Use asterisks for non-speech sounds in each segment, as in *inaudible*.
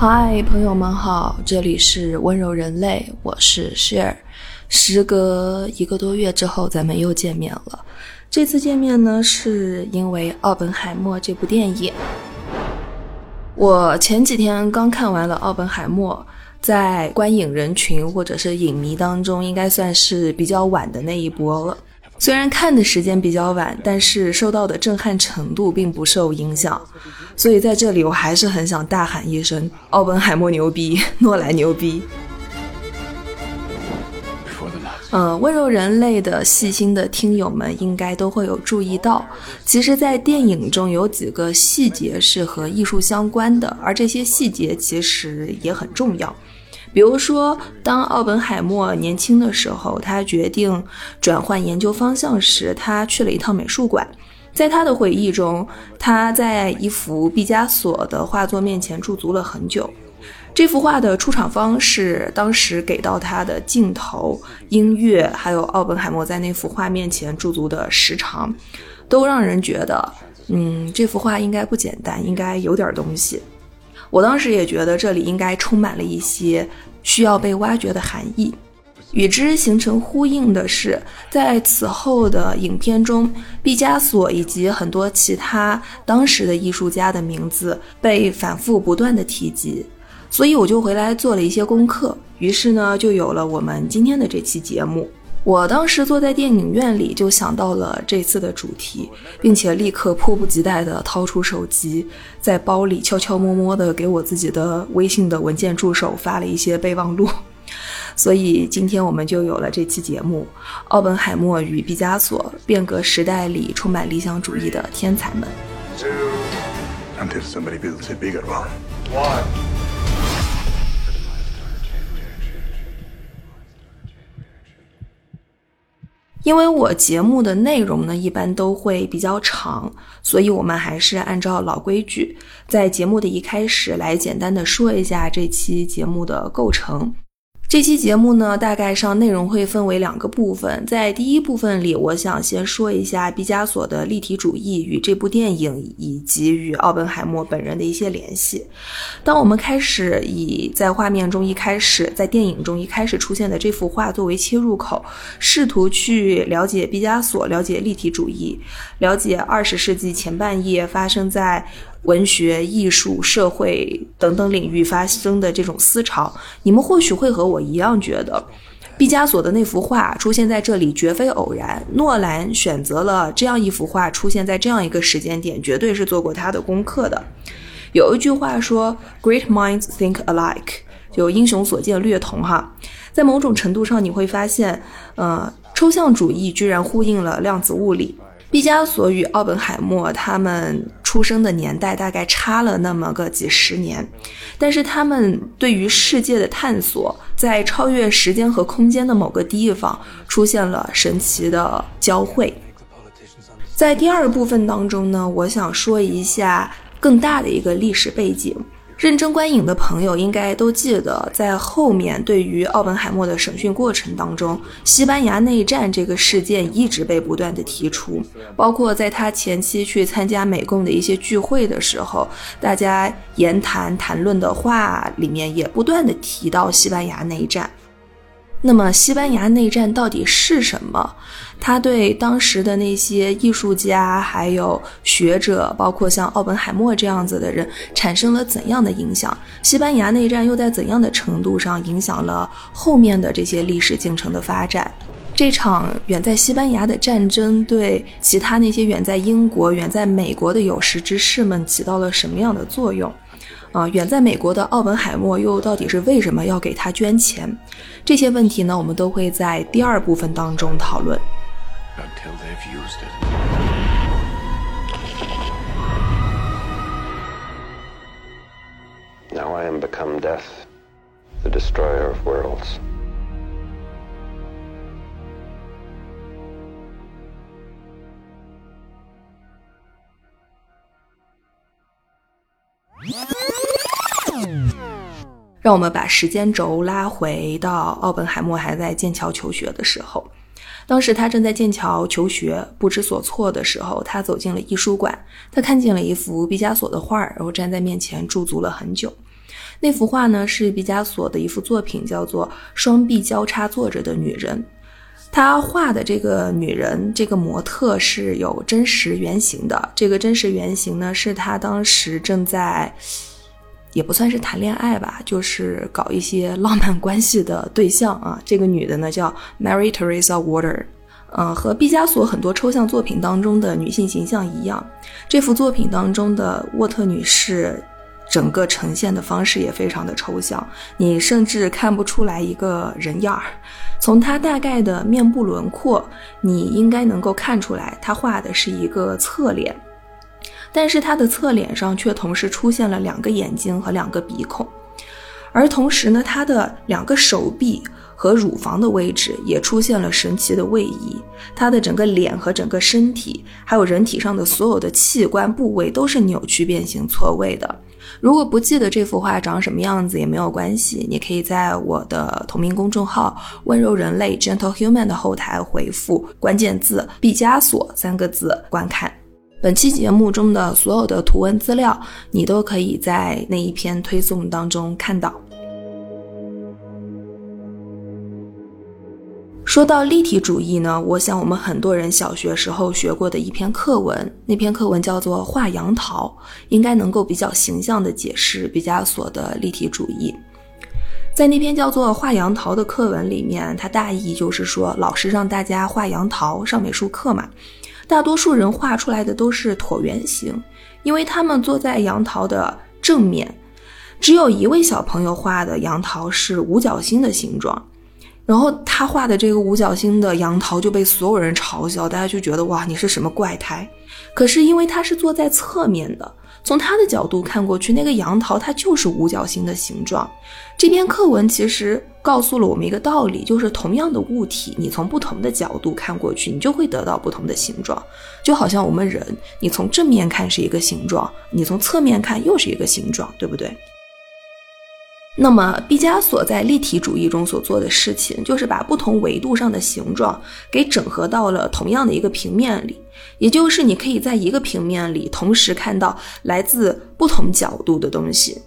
嗨，朋友们好，这里是温柔人类，我是 Share。时隔一个多月之后，咱们又见面了。这次见面呢，是因为《奥本海默》这部电影。我前几天刚看完了《奥本海默》，在观影人群或者是影迷当中，应该算是比较晚的那一波了。虽然看的时间比较晚，但是受到的震撼程度并不受影响，所以在这里我还是很想大喊一声：奥本海默牛逼，诺兰牛逼！嗯，温柔人类的细心的听友们应该都会有注意到，其实，在电影中有几个细节是和艺术相关的，而这些细节其实也很重要。比如说，当奥本海默年轻的时候，他决定转换研究方向时，他去了一趟美术馆。在他的回忆中，他在一幅毕加索的画作面前驻足了很久。这幅画的出场方式、当时给到他的镜头、音乐，还有奥本海默在那幅画面前驻足的时长，都让人觉得，嗯，这幅画应该不简单，应该有点东西。我当时也觉得这里应该充满了一些需要被挖掘的含义。与之形成呼应的是，在此后的影片中，毕加索以及很多其他当时的艺术家的名字被反复不断的提及，所以我就回来做了一些功课，于是呢，就有了我们今天的这期节目。我当时坐在电影院里，就想到了这次的主题，并且立刻迫不及待地掏出手机，在包里悄悄摸摸地给我自己的微信的文件助手发了一些备忘录。*laughs* 所以今天我们就有了这期节目：奥本海默与毕加索，变革时代里充满理想主义的天才们。因为我节目的内容呢，一般都会比较长，所以我们还是按照老规矩，在节目的一开始来简单的说一下这期节目的构成。这期节目呢，大概上内容会分为两个部分。在第一部分里，我想先说一下毕加索的立体主义与这部电影以及与奥本海默本人的一些联系。当我们开始以在画面中一开始，在电影中一开始出现的这幅画作为切入口，试图去了解毕加索，了解立体主义，了解二十世纪前半叶发生在。文学、艺术、社会等等领域发生的这种思潮，你们或许会和我一样觉得，毕加索的那幅画出现在这里绝非偶然。诺兰选择了这样一幅画出现在这样一个时间点，绝对是做过他的功课的。有一句话说：“Great minds think alike”，就英雄所见略同哈。在某种程度上，你会发现，呃，抽象主义居然呼应了量子物理。毕加索与奥本海默他们出生的年代大概差了那么个几十年，但是他们对于世界的探索，在超越时间和空间的某个地方出现了神奇的交汇。在第二部分当中呢，我想说一下更大的一个历史背景。认真观影的朋友应该都记得，在后面对于奥本海默的审讯过程当中，西班牙内战这个事件一直被不断的提出，包括在他前期去参加美共的一些聚会的时候，大家言谈谈论的话里面也不断的提到西班牙内战。那么，西班牙内战到底是什么？它对当时的那些艺术家、还有学者，包括像奥本海默这样子的人，产生了怎样的影响？西班牙内战又在怎样的程度上影响了后面的这些历史进程的发展？这场远在西班牙的战争对其他那些远在英国、远在美国的有识之士们起到了什么样的作用？啊，远在美国的奥本海默又到底是为什么要给他捐钱？这些问题呢，我们都会在第二部分当中讨论。Now I am become 让我们把时间轴拉回到奥本海默还在剑桥求学的时候。当时他正在剑桥求学，不知所措的时候，他走进了艺术馆，他看见了一幅毕加索的画，然后站在面前驻足了很久。那幅画呢是毕加索的一幅作品，叫做《双臂交叉坐着的女人》。他画的这个女人，这个模特是有真实原型的。这个真实原型呢，是他当时正在，也不算是谈恋爱吧，就是搞一些浪漫关系的对象啊。这个女的呢叫 Mary Teresa Water，嗯，和毕加索很多抽象作品当中的女性形象一样，这幅作品当中的沃特女士。整个呈现的方式也非常的抽象，你甚至看不出来一个人样儿。从他大概的面部轮廓，你应该能够看出来，他画的是一个侧脸，但是他的侧脸上却同时出现了两个眼睛和两个鼻孔，而同时呢，他的两个手臂和乳房的位置也出现了神奇的位移，他的整个脸和整个身体，还有人体上的所有的器官部位都是扭曲、变形、错位的。如果不记得这幅画长什么样子也没有关系，你可以在我的同名公众号“温柔人类 Gentle Human” 的后台回复关键字“毕加索”三个字观看。本期节目中的所有的图文资料，你都可以在那一篇推送当中看到。说到立体主义呢，我想我们很多人小学时候学过的一篇课文，那篇课文叫做《画杨桃》，应该能够比较形象地解释毕加索的立体主义。在那篇叫做《画杨桃》的课文里面，它大意就是说，老师让大家画杨桃，上美术课嘛，大多数人画出来的都是椭圆形，因为他们坐在杨桃的正面，只有一位小朋友画的杨桃是五角星的形状。然后他画的这个五角星的杨桃就被所有人嘲笑，大家就觉得哇，你是什么怪胎？可是因为他是坐在侧面的，从他的角度看过去，那个杨桃它就是五角星的形状。这篇课文其实告诉了我们一个道理，就是同样的物体，你从不同的角度看过去，你就会得到不同的形状。就好像我们人，你从正面看是一个形状，你从侧面看又是一个形状，对不对？那么，毕加索在立体主义中所做的事情，就是把不同维度上的形状给整合到了同样的一个平面里，也就是你可以在一个平面里同时看到来自不同角度的东西。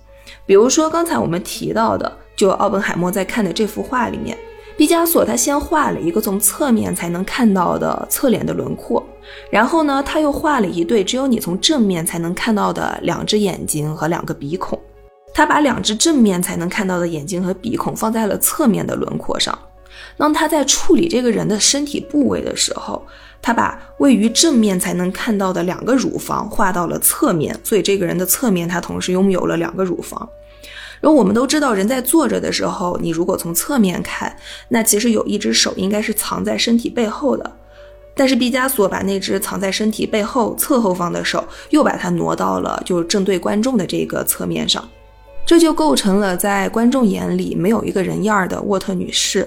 比如说，刚才我们提到的，就奥本海默在看的这幅画里面，毕加索他先画了一个从侧面才能看到的侧脸的轮廓，然后呢，他又画了一对只有你从正面才能看到的两只眼睛和两个鼻孔。他把两只正面才能看到的眼睛和鼻孔放在了侧面的轮廓上。当他在处理这个人的身体部位的时候，他把位于正面才能看到的两个乳房画到了侧面，所以这个人的侧面他同时拥有了两个乳房。然后我们都知道，人在坐着的时候，你如果从侧面看，那其实有一只手应该是藏在身体背后的。但是毕加索把那只藏在身体背后侧后方的手，又把它挪到了就是正对观众的这个侧面上。这就构成了在观众眼里没有一个人样儿的沃特女士。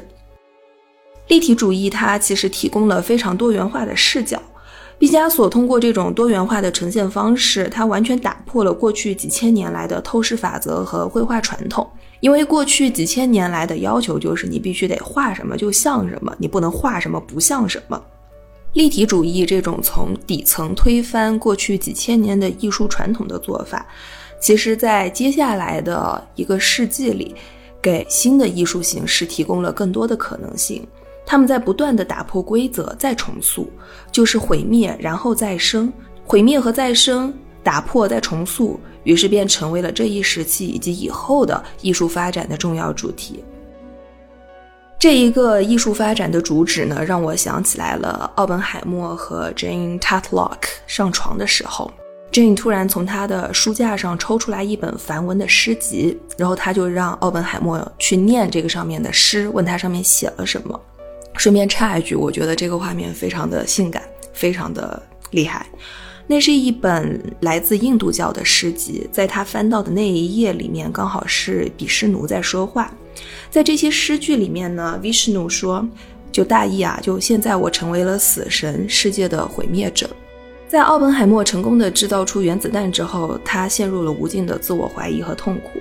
立体主义它其实提供了非常多元化的视角。毕加索通过这种多元化的呈现方式，他完全打破了过去几千年来的透视法则和绘画传统。因为过去几千年来的要求就是你必须得画什么就像什么，你不能画什么不像什么。立体主义这种从底层推翻过去几千年的艺术传统的做法。其实，在接下来的一个世纪里，给新的艺术形式提供了更多的可能性。他们在不断的打破规则，再重塑，就是毁灭然后再生，毁灭和再生，打破再重塑，于是便成为了这一时期以及以后的艺术发展的重要主题。这一个艺术发展的主旨呢，让我想起来了奥本海默和 Jane Tatlock 上床的时候。Jane 突然从他的书架上抽出来一本梵文的诗集，然后他就让奥本海默去念这个上面的诗，问他上面写了什么。顺便插一句，我觉得这个画面非常的性感，非常的厉害。那是一本来自印度教的诗集，在他翻到的那一页里面，刚好是比湿奴在说话。在这些诗句里面呢，Vishnu 说，就大意啊，就现在我成为了死神，世界的毁灭者。在奥本海默成功的制造出原子弹之后，他陷入了无尽的自我怀疑和痛苦。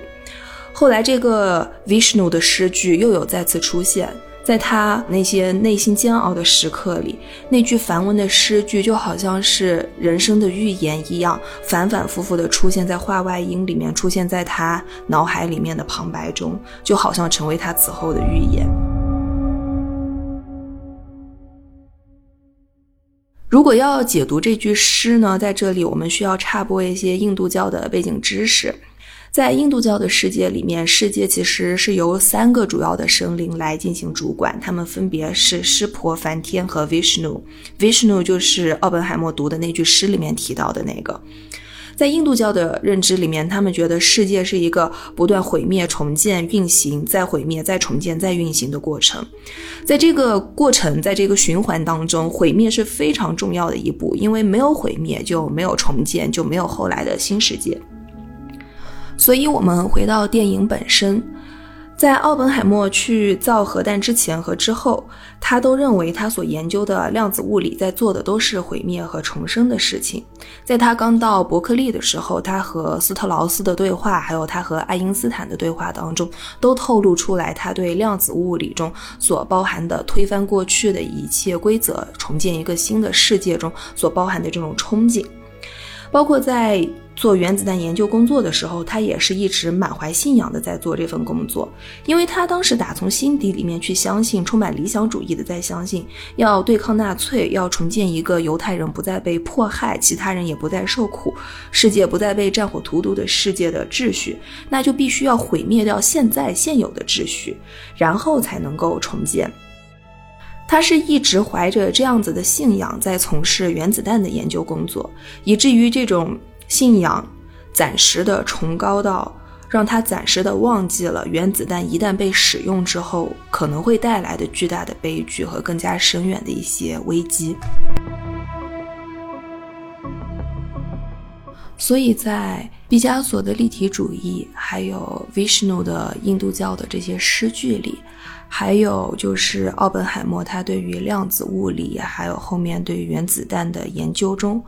后来，这个 Vishnu 的诗句又有再次出现，在他那些内心煎熬的时刻里，那句梵文的诗句就好像是人生的预言一样，反反复复的出现在画外音里面，出现在他脑海里面的旁白中，就好像成为他此后的预言。如果要解读这句诗呢，在这里我们需要插播一些印度教的背景知识。在印度教的世界里面，世界其实是由三个主要的神灵来进行主管，他们分别是湿婆、梵天和 Vishnu。Vishnu 就是奥本海默读的那句诗里面提到的那个。在印度教的认知里面，他们觉得世界是一个不断毁灭、重建、运行、再毁灭、再重建、再运行的过程。在这个过程，在这个循环当中，毁灭是非常重要的一步，因为没有毁灭就没有重建，就没有后来的新世界。所以，我们回到电影本身，在奥本海默去造核弹之前和之后，他都认为他所研究的量子物理在做的都是毁灭和重生的事情。在他刚到伯克利的时候，他和斯特劳斯的对话，还有他和爱因斯坦的对话当中，都透露出来他对量子物理中所包含的推翻过去的一切规则，重建一个新的世界中所包含的这种憧憬，包括在。做原子弹研究工作的时候，他也是一直满怀信仰的在做这份工作，因为他当时打从心底里面去相信，充满理想主义的在相信，要对抗纳粹，要重建一个犹太人不再被迫害，其他人也不再受苦，世界不再被战火荼毒的世界的秩序，那就必须要毁灭掉现在现有的秩序，然后才能够重建。他是一直怀着这样子的信仰在从事原子弹的研究工作，以至于这种。信仰暂时的崇高到让他暂时的忘记了原子弹一旦被使用之后可能会带来的巨大的悲剧和更加深远的一些危机。所以在毕加索的立体主义，还有 Vishnu 的印度教的这些诗句里，还有就是奥本海默他对于量子物理，还有后面对于原子弹的研究中。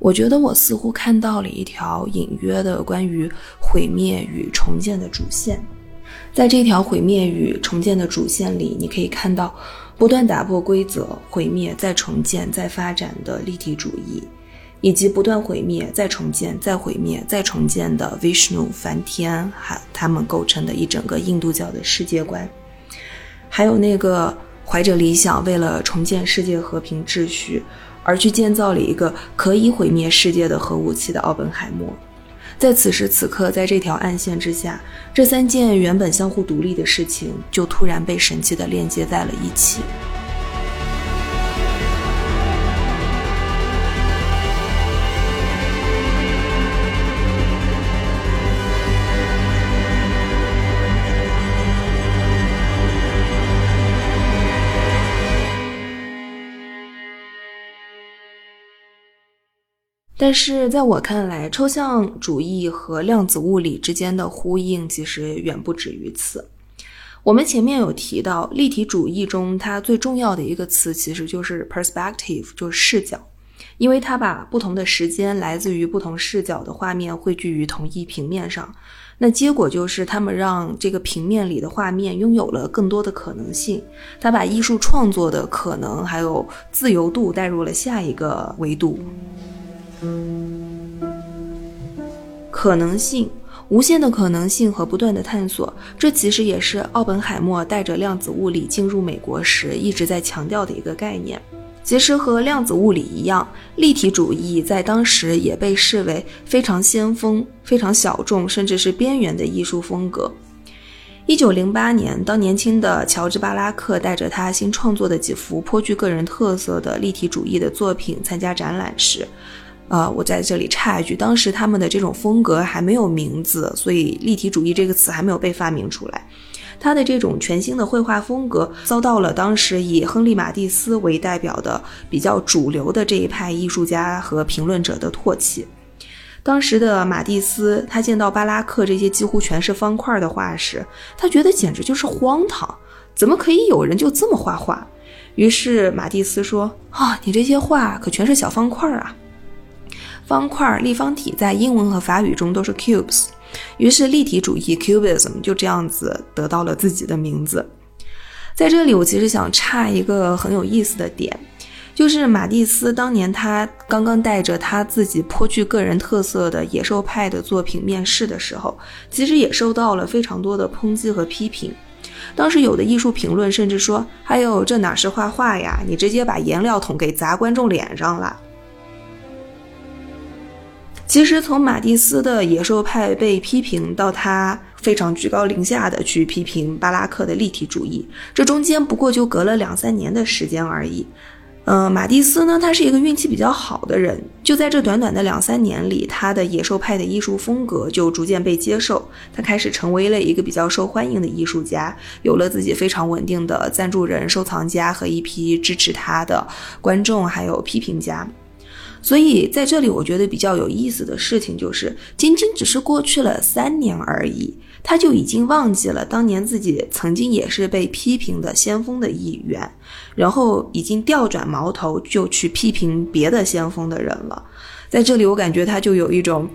我觉得我似乎看到了一条隐约的关于毁灭与重建的主线，在这条毁灭与重建的主线里，你可以看到不断打破规则、毁灭再重建再发展的立体主义，以及不断毁灭再重建再毁灭再重建的 Vishnu 梵天，还他们构成的一整个印度教的世界观，还有那个怀着理想为了重建世界和平秩序。而去建造了一个可以毁灭世界的核武器的奥本海默，在此时此刻，在这条暗线之下，这三件原本相互独立的事情就突然被神奇的链接在了一起。但是在我看来，抽象主义和量子物理之间的呼应其实远不止于此。我们前面有提到，立体主义中它最重要的一个词其实就是 perspective，就是视角，因为它把不同的时间来自于不同视角的画面汇聚于同一平面上。那结果就是他们让这个平面里的画面拥有了更多的可能性。他把艺术创作的可能还有自由度带入了下一个维度。可能性，无限的可能性和不断的探索，这其实也是奥本海默带着量子物理进入美国时一直在强调的一个概念。其实和量子物理一样，立体主义在当时也被视为非常先锋、非常小众，甚至是边缘的艺术风格。一九零八年，当年轻的乔治·巴拉克带着他新创作的几幅颇具个人特色的立体主义的作品参加展览时，呃，我在这里插一句，当时他们的这种风格还没有名字，所以立体主义这个词还没有被发明出来。他的这种全新的绘画风格遭到了当时以亨利·马蒂斯为代表的比较主流的这一派艺术家和评论者的唾弃。当时的马蒂斯，他见到巴拉克这些几乎全是方块的画时，他觉得简直就是荒唐，怎么可以有人就这么画画？于是马蒂斯说：“啊，你这些画可全是小方块啊！”方块、立方体在英文和法语中都是 cubes，于是立体主义 cubism 就这样子得到了自己的名字。在这里，我其实想插一个很有意思的点，就是马蒂斯当年他刚刚带着他自己颇具个人特色的野兽派的作品面试的时候，其实也受到了非常多的抨击和批评。当时有的艺术评论甚至说：“还有这哪是画画呀？你直接把颜料桶给砸观众脸上了。”其实从马蒂斯的野兽派被批评到他非常居高临下的去批评巴拉克的立体主义，这中间不过就隔了两三年的时间而已。嗯，马蒂斯呢，他是一个运气比较好的人，就在这短短的两三年里，他的野兽派的艺术风格就逐渐被接受，他开始成为了一个比较受欢迎的艺术家，有了自己非常稳定的赞助人、收藏家和一批支持他的观众，还有批评家。所以在这里，我觉得比较有意思的事情就是，仅仅只是过去了三年而已，他就已经忘记了当年自己曾经也是被批评的先锋的一员，然后已经调转矛头就去批评别的先锋的人了。在这里，我感觉他就有一种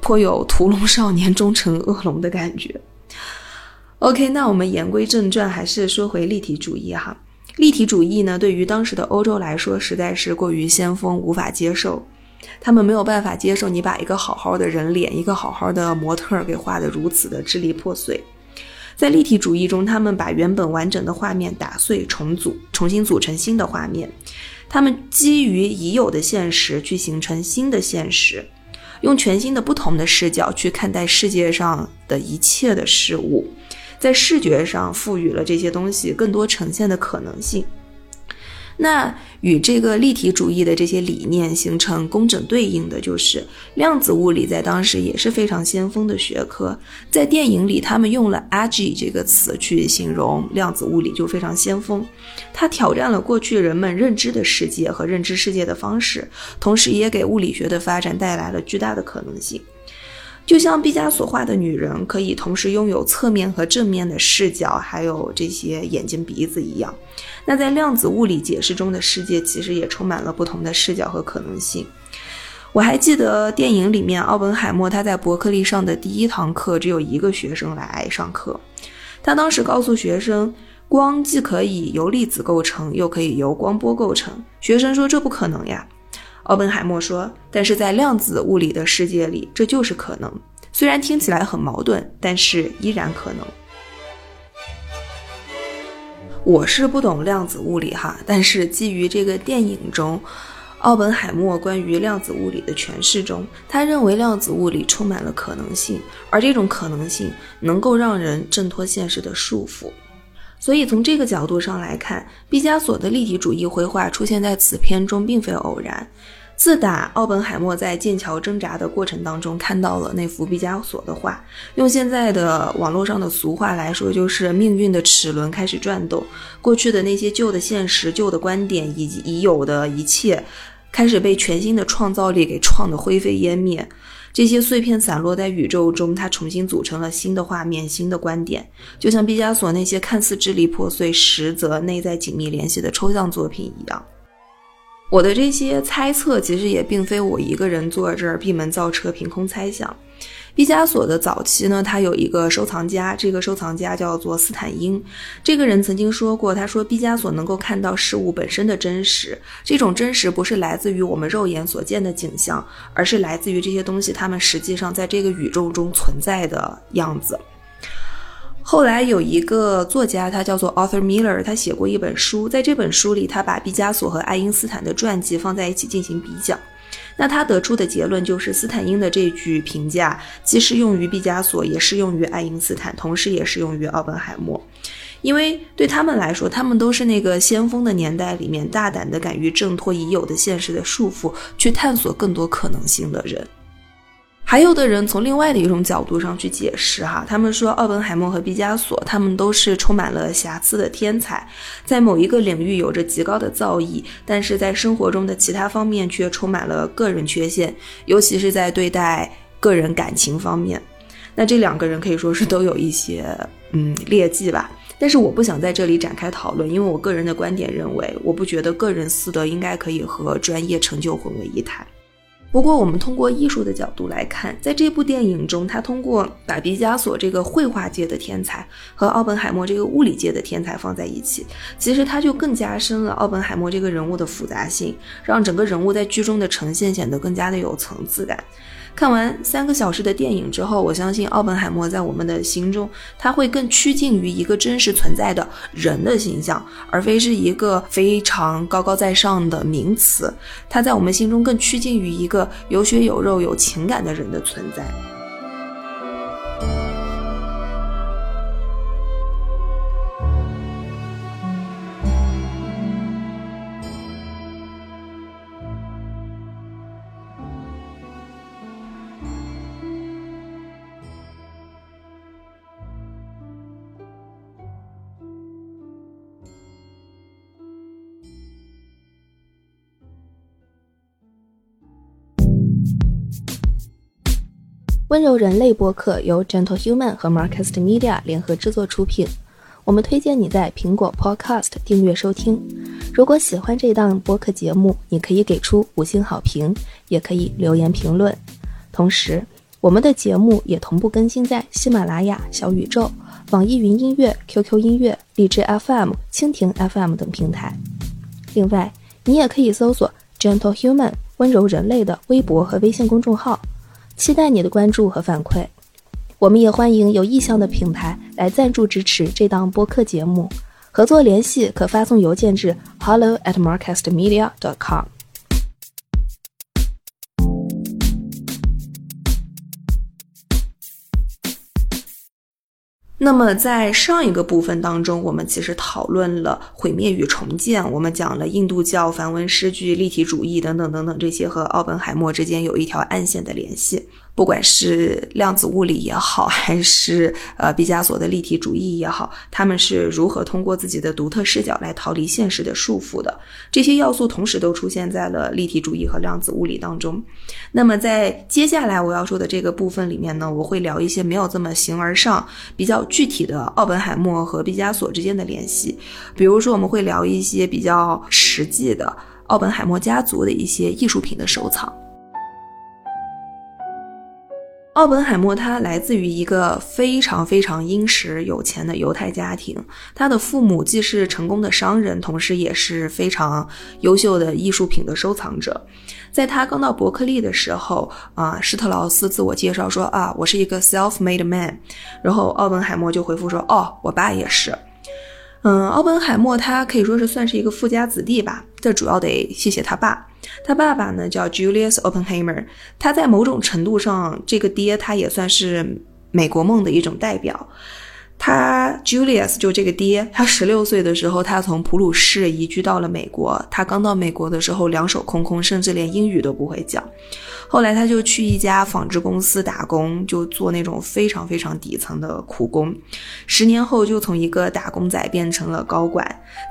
颇有屠龙少年终成恶龙的感觉。OK，那我们言归正传，还是说回立体主义哈。立体主义呢，对于当时的欧洲来说，实在是过于先锋，无法接受。他们没有办法接受你把一个好好的人脸，一个好好的模特儿给画得如此的支离破碎。在立体主义中，他们把原本完整的画面打碎、重组，重新组成新的画面。他们基于已有的现实去形成新的现实，用全新的、不同的视角去看待世界上的一切的事物。在视觉上赋予了这些东西更多呈现的可能性。那与这个立体主义的这些理念形成工整对应的就是量子物理，在当时也是非常先锋的学科。在电影里，他们用了 “ag” 这个词去形容量子物理，就非常先锋。它挑战了过去人们认知的世界和认知世界的方式，同时也给物理学的发展带来了巨大的可能性。就像毕加索画的女人可以同时拥有侧面和正面的视角，还有这些眼睛鼻子一样，那在量子物理解释中的世界其实也充满了不同的视角和可能性。我还记得电影里面奥本海默他在伯克利上的第一堂课只有一个学生来上课，他当时告诉学生，光既可以由粒子构成，又可以由光波构成。学生说这不可能呀。奥本海默说：“但是在量子物理的世界里，这就是可能。虽然听起来很矛盾，但是依然可能。”我是不懂量子物理哈，但是基于这个电影中奥本海默关于量子物理的诠释中，他认为量子物理充满了可能性，而这种可能性能够让人挣脱现实的束缚。所以从这个角度上来看，毕加索的立体主义绘画出现在此片中并非偶然。自打奥本海默在剑桥挣扎的过程当中看到了那幅毕加索的画，用现在的网络上的俗话来说，就是命运的齿轮开始转动，过去的那些旧的现实、旧的观点以及已有的一切，开始被全新的创造力给创得灰飞烟灭。这些碎片散落在宇宙中，它重新组成了新的画面、新的观点，就像毕加索那些看似支离破碎，实则内在紧密联系的抽象作品一样。我的这些猜测其实也并非我一个人坐这儿闭门造车凭空猜想。毕加索的早期呢，他有一个收藏家，这个收藏家叫做斯坦因。这个人曾经说过，他说毕加索能够看到事物本身的真实，这种真实不是来自于我们肉眼所见的景象，而是来自于这些东西它们实际上在这个宇宙中存在的样子。后来有一个作家，他叫做 Arthur Miller，他写过一本书，在这本书里，他把毕加索和爱因斯坦的传记放在一起进行比较。那他得出的结论就是，斯坦因的这句评价既适用于毕加索，也适用于爱因斯坦，同时也适用于奥本海默，因为对他们来说，他们都是那个先锋的年代里面大胆的敢于挣脱已有的现实的束缚，去探索更多可能性的人。还有的人从另外的一种角度上去解释哈，他们说奥本海默和毕加索，他们都是充满了瑕疵的天才，在某一个领域有着极高的造诣，但是在生活中的其他方面却充满了个人缺陷，尤其是在对待个人感情方面。那这两个人可以说是都有一些嗯劣迹吧，但是我不想在这里展开讨论，因为我个人的观点认为，我不觉得个人私德应该可以和专业成就混为一谈。不过，我们通过艺术的角度来看，在这部电影中，他通过把毕加索这个绘画界的天才和奥本海默这个物理界的天才放在一起，其实他就更加深了奥本海默这个人物的复杂性，让整个人物在剧中的呈现显得更加的有层次感。看完三个小时的电影之后，我相信奥本海默在我们的心中，他会更趋近于一个真实存在的人的形象，而非是一个非常高高在上的名词。他在我们心中更趋近于一个有血有肉、有情感的人的存在。温柔人类播客由 Gentle Human 和 Marcast Media 联合制作出品。我们推荐你在苹果 Podcast 订阅收听。如果喜欢这档播客节目，你可以给出五星好评，也可以留言评论。同时，我们的节目也同步更新在喜马拉雅、小宇宙、网易云音乐、QQ 音乐、荔枝 FM、蜻蜓 FM 等平台。另外，你也可以搜索 Gentle Human 温柔人类的微博和微信公众号。期待你的关注和反馈，我们也欢迎有意向的品牌来赞助支持这档播客节目。合作联系可发送邮件至 hello at marcastmedia.com 那么在上一个部分当中，我们其实讨论了毁灭与重建，我们讲了印度教、梵文诗句、立体主义等等等等这些和奥本海默之间有一条暗线的联系。不管是量子物理也好，还是呃毕加索的立体主义也好，他们是如何通过自己的独特视角来逃离现实的束缚的？这些要素同时都出现在了立体主义和量子物理当中。那么在接下来我要说的这个部分里面呢，我会聊一些没有这么形而上、比较具体的奥本海默和毕加索之间的联系。比如说，我们会聊一些比较实际的奥本海默家族的一些艺术品的收藏。奥本海默他来自于一个非常非常殷实有钱的犹太家庭，他的父母既是成功的商人，同时也是非常优秀的艺术品的收藏者。在他刚到伯克利的时候，啊，施特劳斯自我介绍说啊，我是一个 self-made man，然后奥本海默就回复说，哦，我爸也是。嗯，奥本海默他可以说是算是一个富家子弟吧，这主要得谢谢他爸。他爸爸呢叫 Julius Oppenheimer，他在某种程度上，这个爹他也算是美国梦的一种代表。他 Julius 就这个爹，他十六岁的时候，他从普鲁士移居到了美国。他刚到美国的时候，两手空空，甚至连英语都不会讲。后来他就去一家纺织公司打工，就做那种非常非常底层的苦工。十年后就从一个打工仔变成了高管。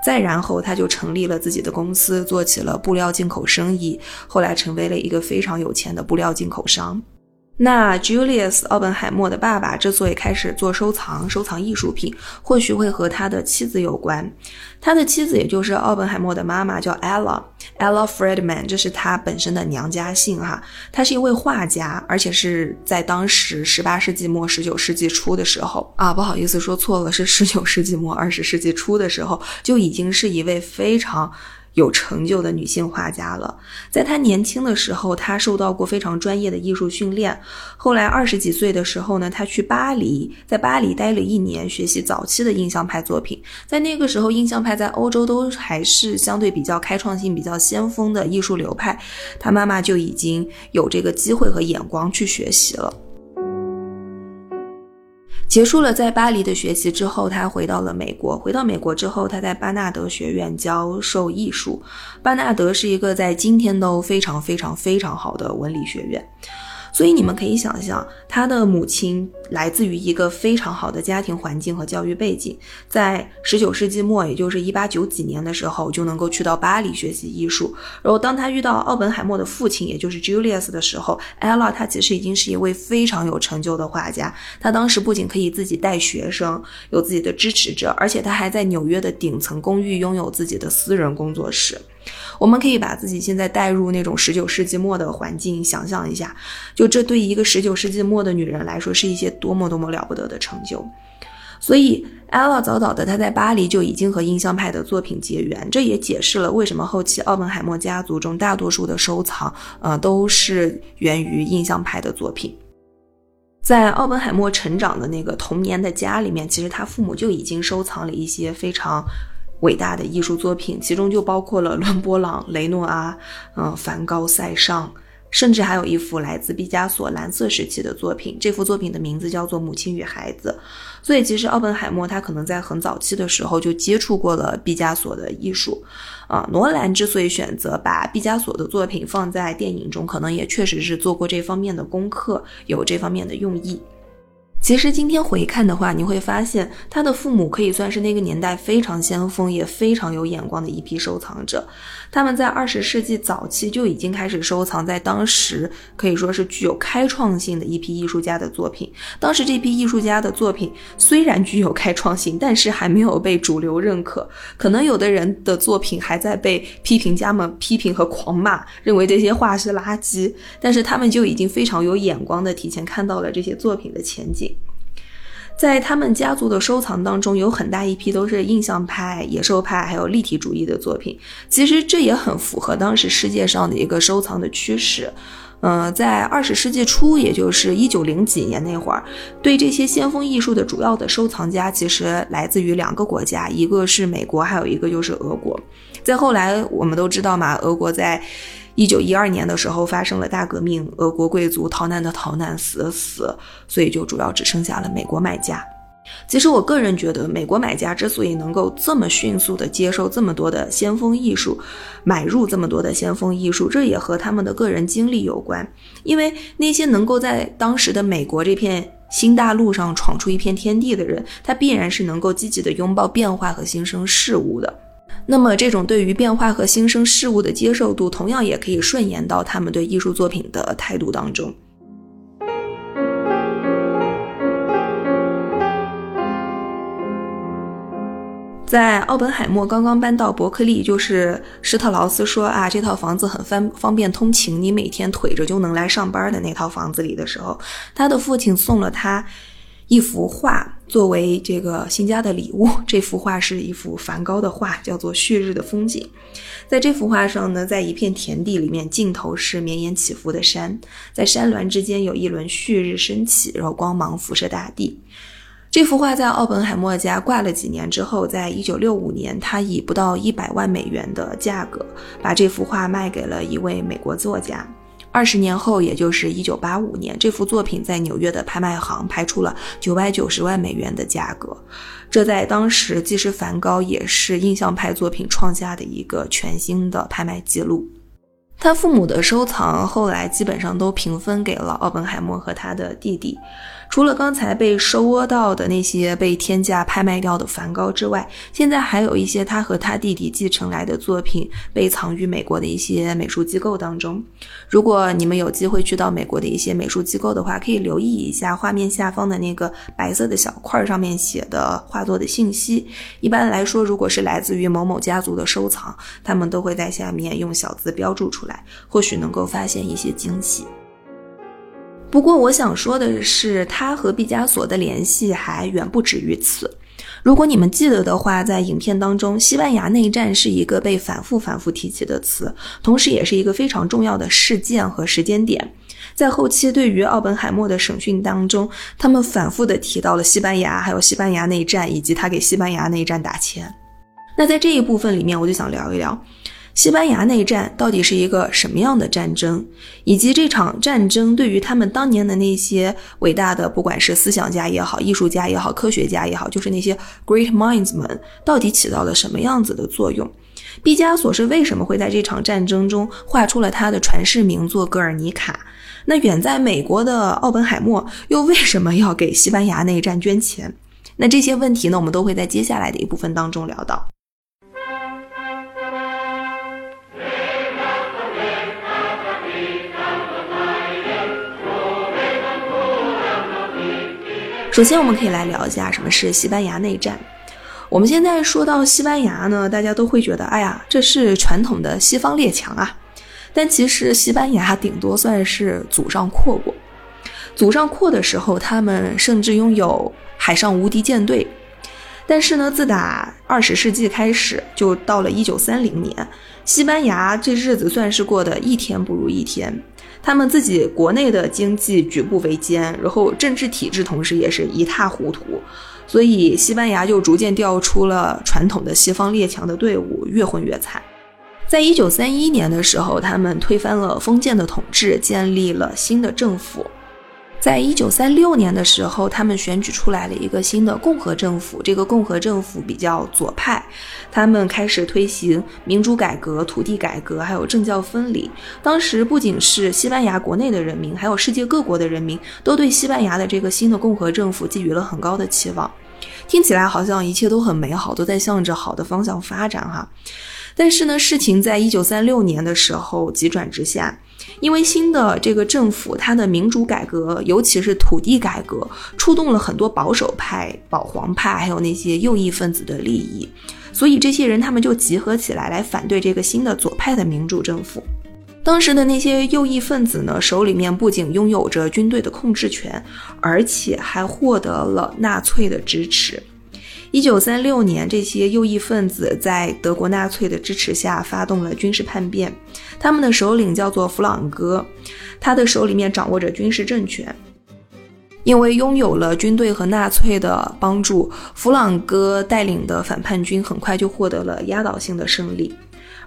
再然后他就成立了自己的公司，做起了布料进口生意。后来成为了一个非常有钱的布料进口商。那 Julius 奥本海默的爸爸之所以开始做收藏、收藏艺术品，或许会和他的妻子有关。他的妻子也就是奥本海默的妈妈叫 Ella，Ella Friedman，这是他本身的娘家姓哈。他是一位画家，而且是在当时十八世纪末、十九世纪初的时候啊，不好意思说错了，是十九世纪末、二十世纪初的时候，就已经是一位非常。有成就的女性画家了。在她年轻的时候，她受到过非常专业的艺术训练。后来二十几岁的时候呢，她去巴黎，在巴黎待了一年，学习早期的印象派作品。在那个时候，印象派在欧洲都还是相对比较开创性、比较先锋的艺术流派。她妈妈就已经有这个机会和眼光去学习了。结束了在巴黎的学习之后，他回到了美国。回到美国之后，他在巴纳德学院教授艺术。巴纳德是一个在今天都非常非常非常好的文理学院。所以你们可以想象，他的母亲来自于一个非常好的家庭环境和教育背景，在十九世纪末，也就是一八九几年的时候，就能够去到巴黎学习艺术。然后，当他遇到奥本海默的父亲，也就是 Julius 的时候，Ella 他其实已经是一位非常有成就的画家。他当时不仅可以自己带学生，有自己的支持者，而且他还在纽约的顶层公寓拥有自己的私人工作室。我们可以把自己现在带入那种十九世纪末的环境，想象一下，就这对一个十九世纪末的女人来说，是一些多么多么了不得的成就。所以，ella 早早的她在巴黎就已经和印象派的作品结缘，这也解释了为什么后期奥本海默家族中大多数的收藏，呃，都是源于印象派的作品。在奥本海默成长的那个童年的家里面，其实他父母就已经收藏了一些非常伟大的艺术作品，其中就包括了 *laughs* 伦勃朗、雷诺阿、嗯，梵高、塞尚。甚至还有一幅来自毕加索蓝色时期的作品，这幅作品的名字叫做《母亲与孩子》。所以，其实奥本海默他可能在很早期的时候就接触过了毕加索的艺术。啊，罗兰之所以选择把毕加索的作品放在电影中，可能也确实是做过这方面的功课，有这方面的用意。其实今天回看的话，你会发现他的父母可以算是那个年代非常先锋也非常有眼光的一批收藏者。他们在二十世纪早期就已经开始收藏，在当时可以说是具有开创性的一批艺术家的作品。当时这批艺术家的作品虽然具有开创性，但是还没有被主流认可。可能有的人的作品还在被批评家们批评和狂骂，认为这些画是垃圾。但是他们就已经非常有眼光的提前看到了这些作品的前景。在他们家族的收藏当中，有很大一批都是印象派、野兽派，还有立体主义的作品。其实这也很符合当时世界上的一个收藏的趋势。嗯，在二十世纪初，也就是一九零几年那会儿，对这些先锋艺术的主要的收藏家，其实来自于两个国家，一个是美国，还有一个就是俄国。再后来，我们都知道嘛，俄国在。一九一二年的时候发生了大革命，俄国贵族逃难的逃难，死的死，所以就主要只剩下了美国买家。其实我个人觉得，美国买家之所以能够这么迅速的接受这么多的先锋艺术，买入这么多的先锋艺术，这也和他们的个人经历有关。因为那些能够在当时的美国这片新大陆上闯出一片天地的人，他必然是能够积极的拥抱变化和新生事物的。那么，这种对于变化和新生事物的接受度，同样也可以顺延到他们对艺术作品的态度当中。在奥本海默刚刚搬到伯克利，就是施特劳斯说啊，这套房子很方方便通勤，你每天腿着就能来上班的那套房子里的时候，他的父亲送了他。一幅画作为这个新家的礼物，*laughs* 这幅画是一幅梵高的画，叫做《旭日的风景》。在这幅画上呢，在一片田地里面，尽头是绵延起伏的山，在山峦之间有一轮旭日升起，然后光芒辐射大地。这幅画在奥本海默家挂了几年之后，在一九六五年，他以不到一百万美元的价格把这幅画卖给了一位美国作家。二十年后，也就是一九八五年，这幅作品在纽约的拍卖行拍出了九百九十万美元的价格，这在当时既是梵高，也是印象派作品创下的一个全新的拍卖记录。他父母的收藏后来基本上都平分给了奥本海默和他的弟弟。除了刚才被收窝到的那些被天价拍卖掉的梵高之外，现在还有一些他和他弟弟继承来的作品被藏于美国的一些美术机构当中。如果你们有机会去到美国的一些美术机构的话，可以留意一下画面下方的那个白色的小块上面写的画作的信息。一般来说，如果是来自于某某家族的收藏，他们都会在下面用小字标注出来，或许能够发现一些惊喜。不过，我想说的是，他和毕加索的联系还远不止于此。如果你们记得的话，在影片当中，西班牙内战是一个被反复反复提起的词，同时也是一个非常重要的事件和时间点。在后期对于奥本海默的审讯当中，他们反复的提到了西班牙，还有西班牙内战，以及他给西班牙内战打钱。那在这一部分里面，我就想聊一聊。西班牙内战到底是一个什么样的战争，以及这场战争对于他们当年的那些伟大的，不管是思想家也好、艺术家也好、科学家也好，就是那些 great minds 们，到底起到了什么样子的作用？毕加索是为什么会在这场战争中画出了他的传世名作《格尔尼卡》？那远在美国的奥本海默又为什么要给西班牙内战捐钱？那这些问题呢，我们都会在接下来的一部分当中聊到。首先，我们可以来聊一下什么是西班牙内战。我们现在说到西班牙呢，大家都会觉得，哎呀，这是传统的西方列强啊。但其实西班牙顶多算是祖上阔过，祖上阔的时候，他们甚至拥有海上无敌舰队。但是呢，自打二十世纪开始，就到了一九三零年，西班牙这日子算是过得一天不如一天。他们自己国内的经济举步维艰，然后政治体制同时也是一塌糊涂，所以西班牙就逐渐掉出了传统的西方列强的队伍，越混越惨。在一九三一年的时候，他们推翻了封建的统治，建立了新的政府。在一九三六年的时候，他们选举出来了一个新的共和政府。这个共和政府比较左派，他们开始推行民主改革、土地改革，还有政教分离。当时不仅是西班牙国内的人民，还有世界各国的人民，都对西班牙的这个新的共和政府寄予了很高的期望。听起来好像一切都很美好，都在向着好的方向发展哈。但是呢，事情在一九三六年的时候急转直下。因为新的这个政府，它的民主改革，尤其是土地改革，触动了很多保守派、保皇派，还有那些右翼分子的利益，所以这些人他们就集合起来来反对这个新的左派的民主政府。当时的那些右翼分子呢，手里面不仅拥有着军队的控制权，而且还获得了纳粹的支持。一九三六年，这些右翼分子在德国纳粹的支持下发动了军事叛变。他们的首领叫做弗朗哥，他的手里面掌握着军事政权。因为拥有了军队和纳粹的帮助，弗朗哥带领的反叛军很快就获得了压倒性的胜利。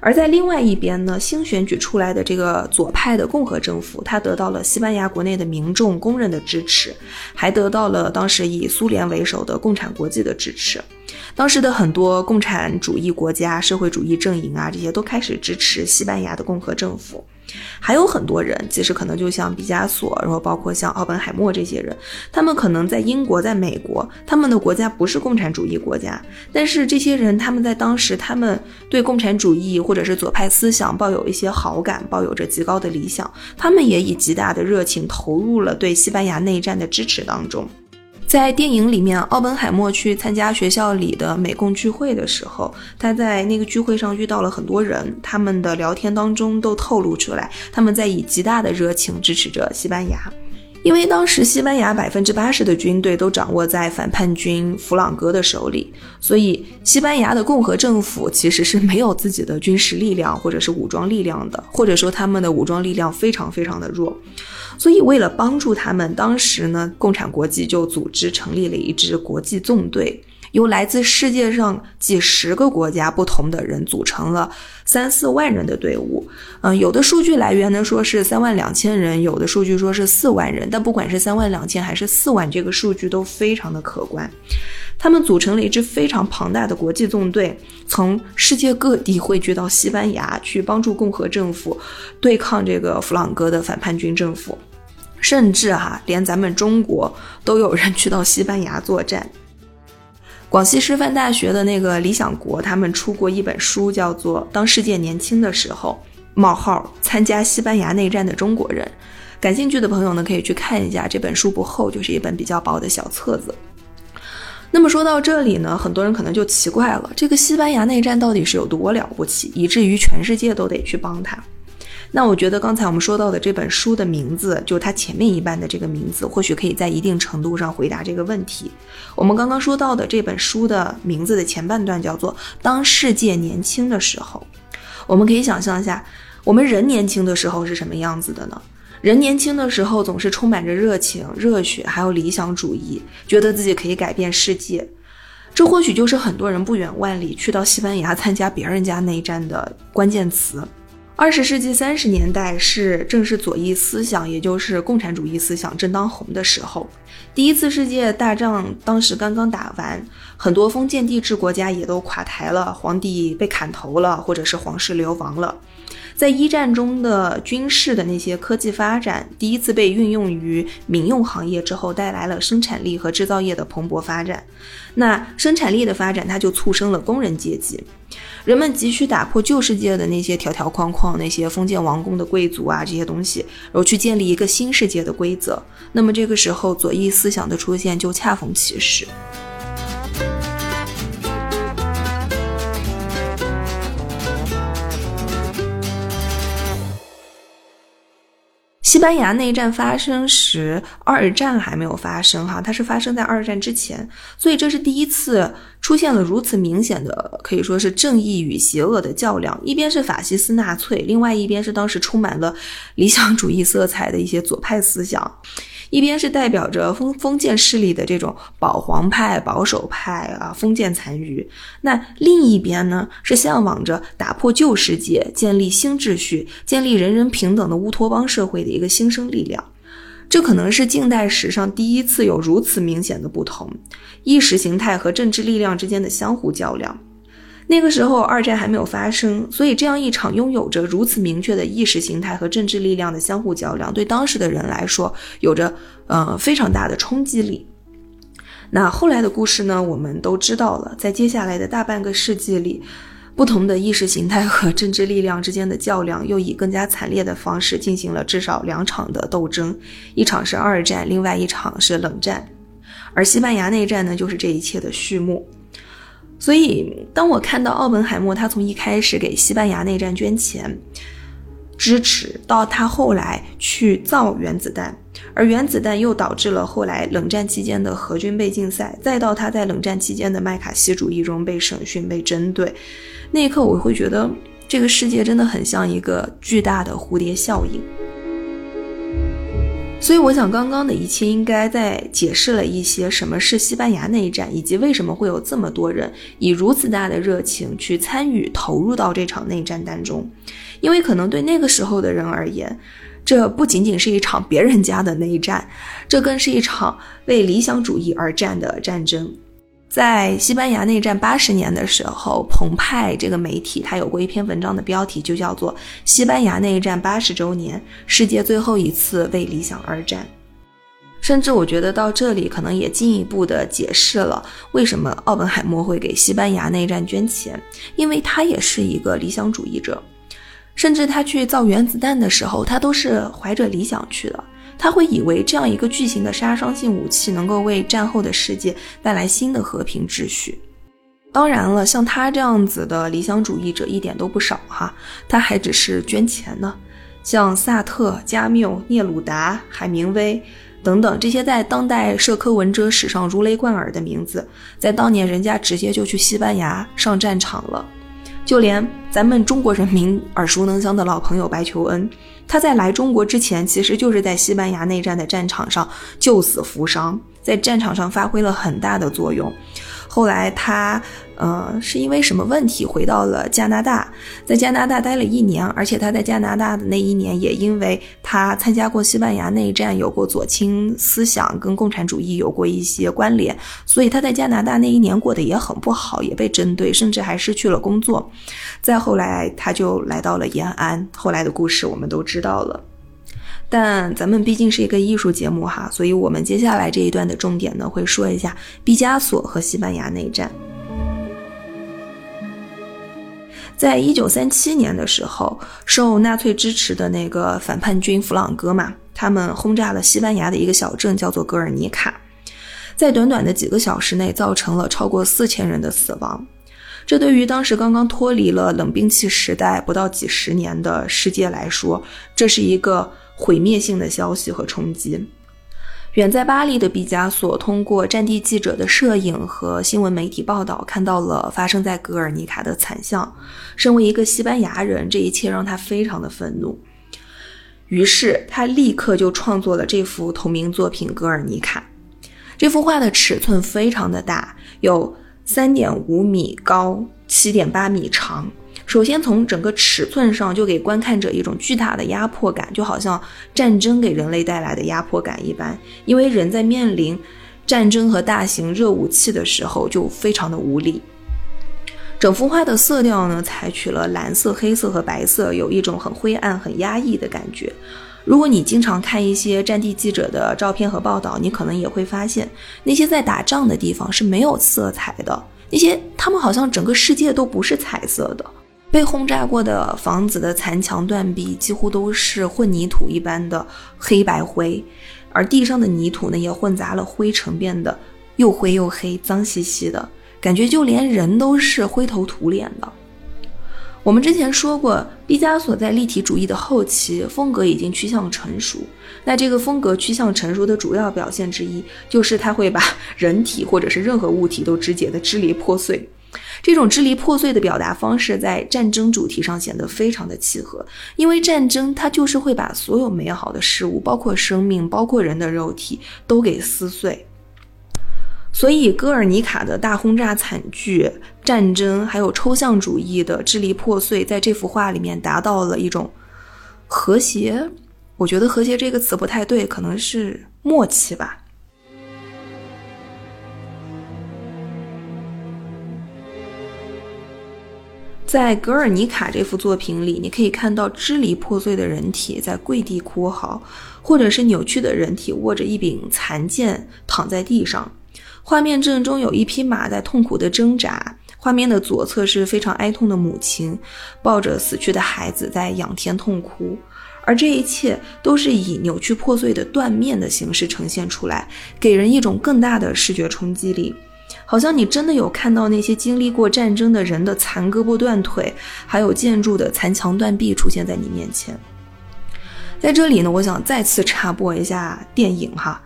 而在另外一边呢，新选举出来的这个左派的共和政府，它得到了西班牙国内的民众公认的支持，还得到了当时以苏联为首的共产国际的支持。当时的很多共产主义国家、社会主义阵营啊，这些都开始支持西班牙的共和政府。还有很多人，其实可能就像毕加索，然后包括像奥本海默这些人，他们可能在英国、在美国，他们的国家不是共产主义国家，但是这些人他们在当时，他们对共产主义或者是左派思想抱有一些好感，抱有着极高的理想，他们也以极大的热情投入了对西班牙内战的支持当中。在电影里面，奥本海默去参加学校里的美共聚会的时候，他在那个聚会上遇到了很多人，他们的聊天当中都透露出来，他们在以极大的热情支持着西班牙。因为当时西班牙百分之八十的军队都掌握在反叛军弗朗哥的手里，所以西班牙的共和政府其实是没有自己的军事力量或者是武装力量的，或者说他们的武装力量非常非常的弱。所以为了帮助他们，当时呢，共产国际就组织成立了一支国际纵队。由来自世界上几十个国家不同的人组成了三四万人的队伍，嗯，有的数据来源呢说是三万两千人，有的数据说是四万人，但不管是三万两千还是四万，这个数据都非常的可观。他们组成了一支非常庞大的国际纵队，从世界各地汇聚到西班牙去帮助共和政府对抗这个弗朗哥的反叛军政府，甚至哈，连咱们中国都有人去到西班牙作战。*laughs* 广西师范大学的那个李想国，他们出过一本书，叫做《当世界年轻的时候：冒号参加西班牙内战的中国人》。感兴趣的朋友呢，可以去看一下。这本书不厚，就是一本比较薄的小册子。那么说到这里呢，很多人可能就奇怪了：这个西班牙内战到底是有多了不起，以至于全世界都得去帮他？那我觉得刚才我们说到的这本书的名字，就是它前面一半的这个名字，或许可以在一定程度上回答这个问题。我们刚刚说到的这本书的名字的前半段叫做《当世界年轻的时候》，我们可以想象一下，我们人年轻的时候是什么样子的呢？人年轻的时候总是充满着热情、热血，还有理想主义，觉得自己可以改变世界。这或许就是很多人不远万里去到西班牙参加别人家内战的关键词。二十世纪三十年代是正是左翼思想，也就是共产主义思想正当红的时候。第一次世界大战当时刚刚打完，很多封建帝制国家也都垮台了，皇帝被砍头了，或者是皇室流亡了。在一战中的军事的那些科技发展，第一次被运用于民用行业之后，带来了生产力和制造业的蓬勃发展。那生产力的发展，它就促生了工人阶级。人们急需打破旧世界的那些条条框框，那些封建王宫的贵族啊这些东西，然后去建立一个新世界的规则。那么这个时候，左翼一思想的出现就恰逢其时。西班牙内战发生时二战还没有发生哈它是发生在二战之前所以这是第一次出现了如此明显的可以说是正义与邪恶的较量。一边是法西斯纳粹另外一边是当时充满了理想主义色彩的一些左派思想。一边是代表着封封建势力的这种保皇派、保守派啊，封建残余；那另一边呢，是向往着打破旧世界、建立新秩序、建立人人平等的乌托邦社会的一个新生力量。这可能是近代史上第一次有如此明显的不同，意识形态和政治力量之间的相互较量。那个时候，二战还没有发生，所以这样一场拥有着如此明确的意识形态和政治力量的相互较量，对当时的人来说，有着呃非常大的冲击力。那后来的故事呢，我们都知道了，在接下来的大半个世纪里，不同的意识形态和政治力量之间的较量，又以更加惨烈的方式进行了至少两场的斗争，一场是二战，另外一场是冷战，而西班牙内战呢，就是这一切的序幕。所以，当我看到奥本海默他从一开始给西班牙内战捐钱支持，到他后来去造原子弹，而原子弹又导致了后来冷战期间的核军备竞赛，再到他在冷战期间的麦卡锡主义中被审讯、被针对，那一刻我会觉得这个世界真的很像一个巨大的蝴蝶效应。所以，我想刚刚的一切应该在解释了一些什么是西班牙内战，以及为什么会有这么多人以如此大的热情去参与、投入到这场内战当中。因为可能对那个时候的人而言，这不仅仅是一场别人家的内战，这更是一场为理想主义而战的战争。在西班牙内战八十年的时候，澎湃这个媒体它有过一篇文章的标题就叫做《西班牙内战八十周年：世界最后一次为理想而战》。甚至我觉得到这里可能也进一步的解释了为什么奥本海默会给西班牙内战捐钱，因为他也是一个理想主义者，甚至他去造原子弹的时候，他都是怀着理想去的。他会以为这样一个巨型的杀伤性武器能够为战后的世界带来新的和平秩序。当然了，像他这样子的理想主义者一点都不少哈，他还只是捐钱呢。像萨特、加缪、聂鲁达、海明威等等这些在当代社科文哲史上如雷贯耳的名字，在当年人家直接就去西班牙上战场了。就连咱们中国人民耳熟能详的老朋友白求恩。他在来中国之前，其实就是在西班牙内战的战场上救死扶伤，在战场上发挥了很大的作用。后来他。呃，是因为什么问题回到了加拿大，在加拿大待了一年，而且他在加拿大的那一年也因为他参加过西班牙内战，有过左倾思想，跟共产主义有过一些关联，所以他在加拿大那一年过得也很不好，也被针对，甚至还失去了工作。再后来，他就来到了延安，后来的故事我们都知道了。但咱们毕竟是一个艺术节目哈，所以我们接下来这一段的重点呢，会说一下毕加索和西班牙内战。在一九三七年的时候，受纳粹支持的那个反叛军弗朗哥嘛，他们轰炸了西班牙的一个小镇，叫做格尔尼卡，在短短的几个小时内，造成了超过四千人的死亡。这对于当时刚刚脱离了冷兵器时代不到几十年的世界来说，这是一个毁灭性的消息和冲击。远在巴黎的毕加索，通过战地记者的摄影和新闻媒体报道，看到了发生在格尔尼卡的惨象。身为一个西班牙人，这一切让他非常的愤怒。于是他立刻就创作了这幅同名作品《格尔尼卡》。这幅画的尺寸非常的大，有三点五米高，七点八米长。首先从整个尺寸上就给观看者一种巨大的压迫感，就好像战争给人类带来的压迫感一般。因为人在面临战争和大型热武器的时候就非常的无力。整幅画的色调呢，采取了蓝色、黑色和白色，有一种很灰暗、很压抑的感觉。如果你经常看一些战地记者的照片和报道，你可能也会发现，那些在打仗的地方是没有色彩的，那些他们好像整个世界都不是彩色的。被轰炸过的房子的残墙断壁几乎都是混凝土一般的黑白灰，而地上的泥土呢也混杂了灰尘，变得又灰又黑、脏兮兮的感觉，就连人都是灰头土脸的。我们之前说过，毕加索在立体主义的后期风格已经趋向成熟。那这个风格趋向成熟的主要表现之一，就是他会把 *laughs* 人体或者是任何物体都肢解的支离破碎。这种支离破碎的表达方式，在战争主题上显得非常的契合，因为战争它就是会把所有美好的事物，包括生命，包括人的肉体，都给撕碎。所以，戈尔尼卡的大轰炸惨剧、战争，还有抽象主义的支离破碎，在这幅画里面达到了一种和谐。我觉得“和谐”这个词不太对，可能是默契吧。在格尔尼卡这幅作品里，你可以看到支离破碎的人体在跪地哭嚎，或者是扭曲的人体握着一柄残剑躺在地上。画面正中有一匹马在痛苦的挣扎，画面的左侧是非常哀痛的母亲，抱着死去的孩子在仰天痛哭，而这一切都是以扭曲破碎的断面的形式呈现出来，给人一种更大的视觉冲击力，好像你真的有看到那些经历过战争的人的残胳膊断腿，还有建筑的残墙断壁出现在你面前。在这里呢，我想再次插播一下电影哈。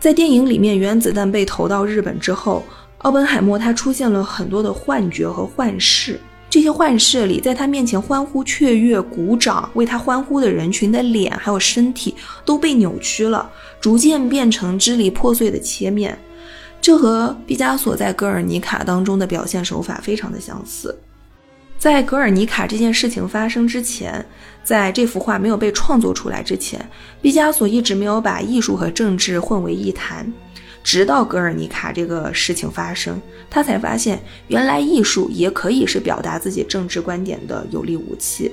在电影里面，原子弹被投到日本之后，奥本海默他出现了很多的幻觉和幻视。这些幻视里，在他面前欢呼雀跃、鼓掌为他欢呼的人群的脸还有身体都被扭曲了，逐渐变成支离破碎的切面。这和毕加索在《格尔尼卡》当中的表现手法非常的相似。在《格尔尼卡》这件事情发生之前，在这幅画没有被创作出来之前，毕加索一直没有把艺术和政治混为一谈。直到《格尔尼卡》这个事情发生，他才发现原来艺术也可以是表达自己政治观点的有力武器。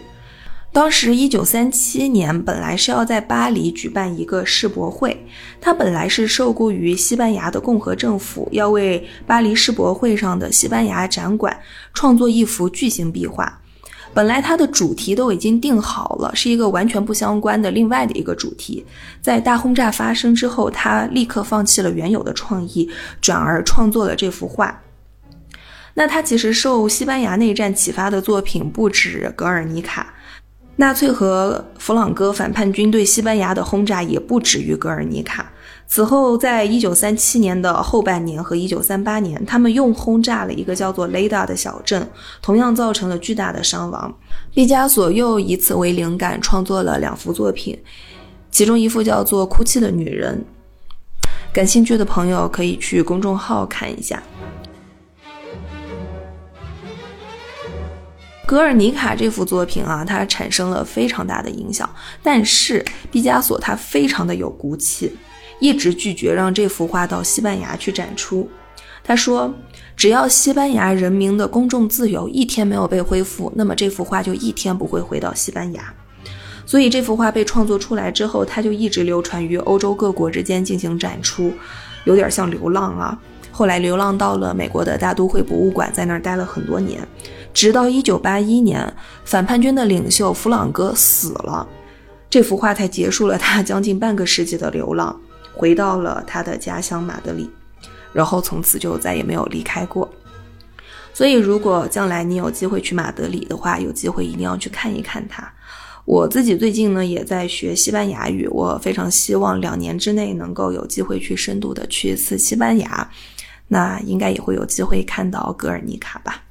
当时，一九三七年本来是要在巴黎举办一个世博会，他本来是受雇于西班牙的共和政府，要为巴黎世博会上的西班牙展馆创作一幅巨型壁画。本来它的主题都已经定好了，是一个完全不相关的另外的一个主题。在大轰炸发生之后，他立刻放弃了原有的创意，转而创作了这幅画。那他其实受西班牙内战启发的作品不止《格尔尼卡》。纳粹和弗朗哥反叛军对西班牙的轰炸也不止于格尔尼卡。此后，在一九三七年的后半年和一九三八年，他们又轰炸了一个叫做雷达的小镇，同样造成了巨大的伤亡。毕加索又以此为灵感创作了两幅作品，其中一幅叫做《哭泣的女人》。感兴趣的朋友可以去公众号看一下。《格尔尼卡》这幅作品啊，它产生了非常大的影响。但是毕加索他非常的有骨气，一直拒绝让这幅画到西班牙去展出。他说，只要西班牙人民的公众自由一天没有被恢复，那么这幅画就一天不会回到西班牙。所以这幅画被创作出来之后，它就一直流传于欧洲各国之间进行展出，有点像流浪啊。后来流浪到了美国的大都会博物馆，在那儿待了很多年。直到一九八一年，反叛军的领袖弗朗哥死了，这幅画才结束了他将近半个世纪的流浪，回到了他的家乡马德里，然后从此就再也没有离开过。所以，如果将来你有机会去马德里的话，有机会一定要去看一看它。我自己最近呢也在学西班牙语，我非常希望两年之内能够有机会去深度的去一次西班牙，那应该也会有机会看到格尔尼卡吧。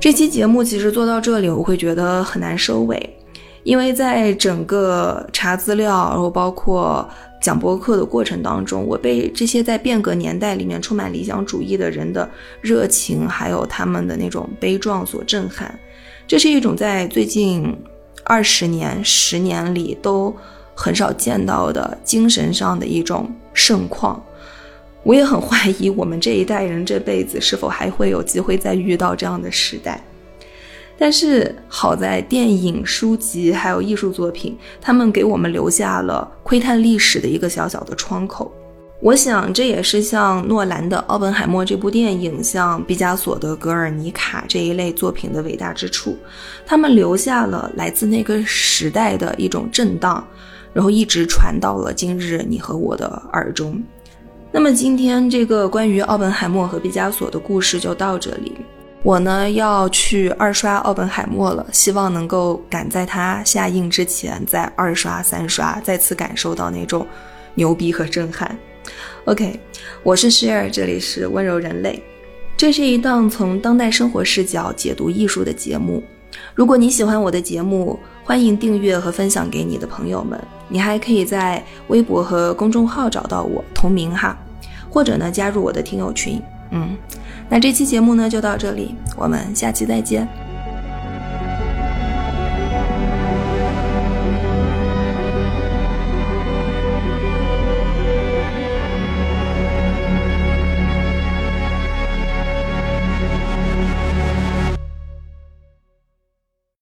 这期节目其实做到这里，我会觉得很难收尾，因为在整个查资料，然后包括讲播客的过程当中，我被这些在变革年代里面充满理想主义的人的热情，还有他们的那种悲壮所震撼。这是一种在最近二十年、十年里都很少见到的精神上的一种盛况。我也很怀疑，我们这一代人这辈子是否还会有机会再遇到这样的时代。但是好在电影、书籍还有艺术作品，他们给我们留下了窥探历史的一个小小的窗口。我想这也是像诺兰的《奥本海默》这部电影，像毕加索的《格尔尼卡》这一类作品的伟大之处。他们留下了来自那个时代的一种震荡，然后一直传到了今日你和我的耳中。那么今天这个关于奥本海默和毕加索的故事就到这里。我呢要去二刷奥本海默了，希望能够赶在它下映之前再二刷三刷，再次感受到那种牛逼和震撼。OK，我是 Share，这里是温柔人类，这是一档从当代生活视角解读艺术的节目。如果你喜欢我的节目，欢迎订阅和分享给你的朋友们。你还可以在微博和公众号找到我，同名哈，或者呢加入我的听友群。嗯，那这期节目呢就到这里，我们下期再见。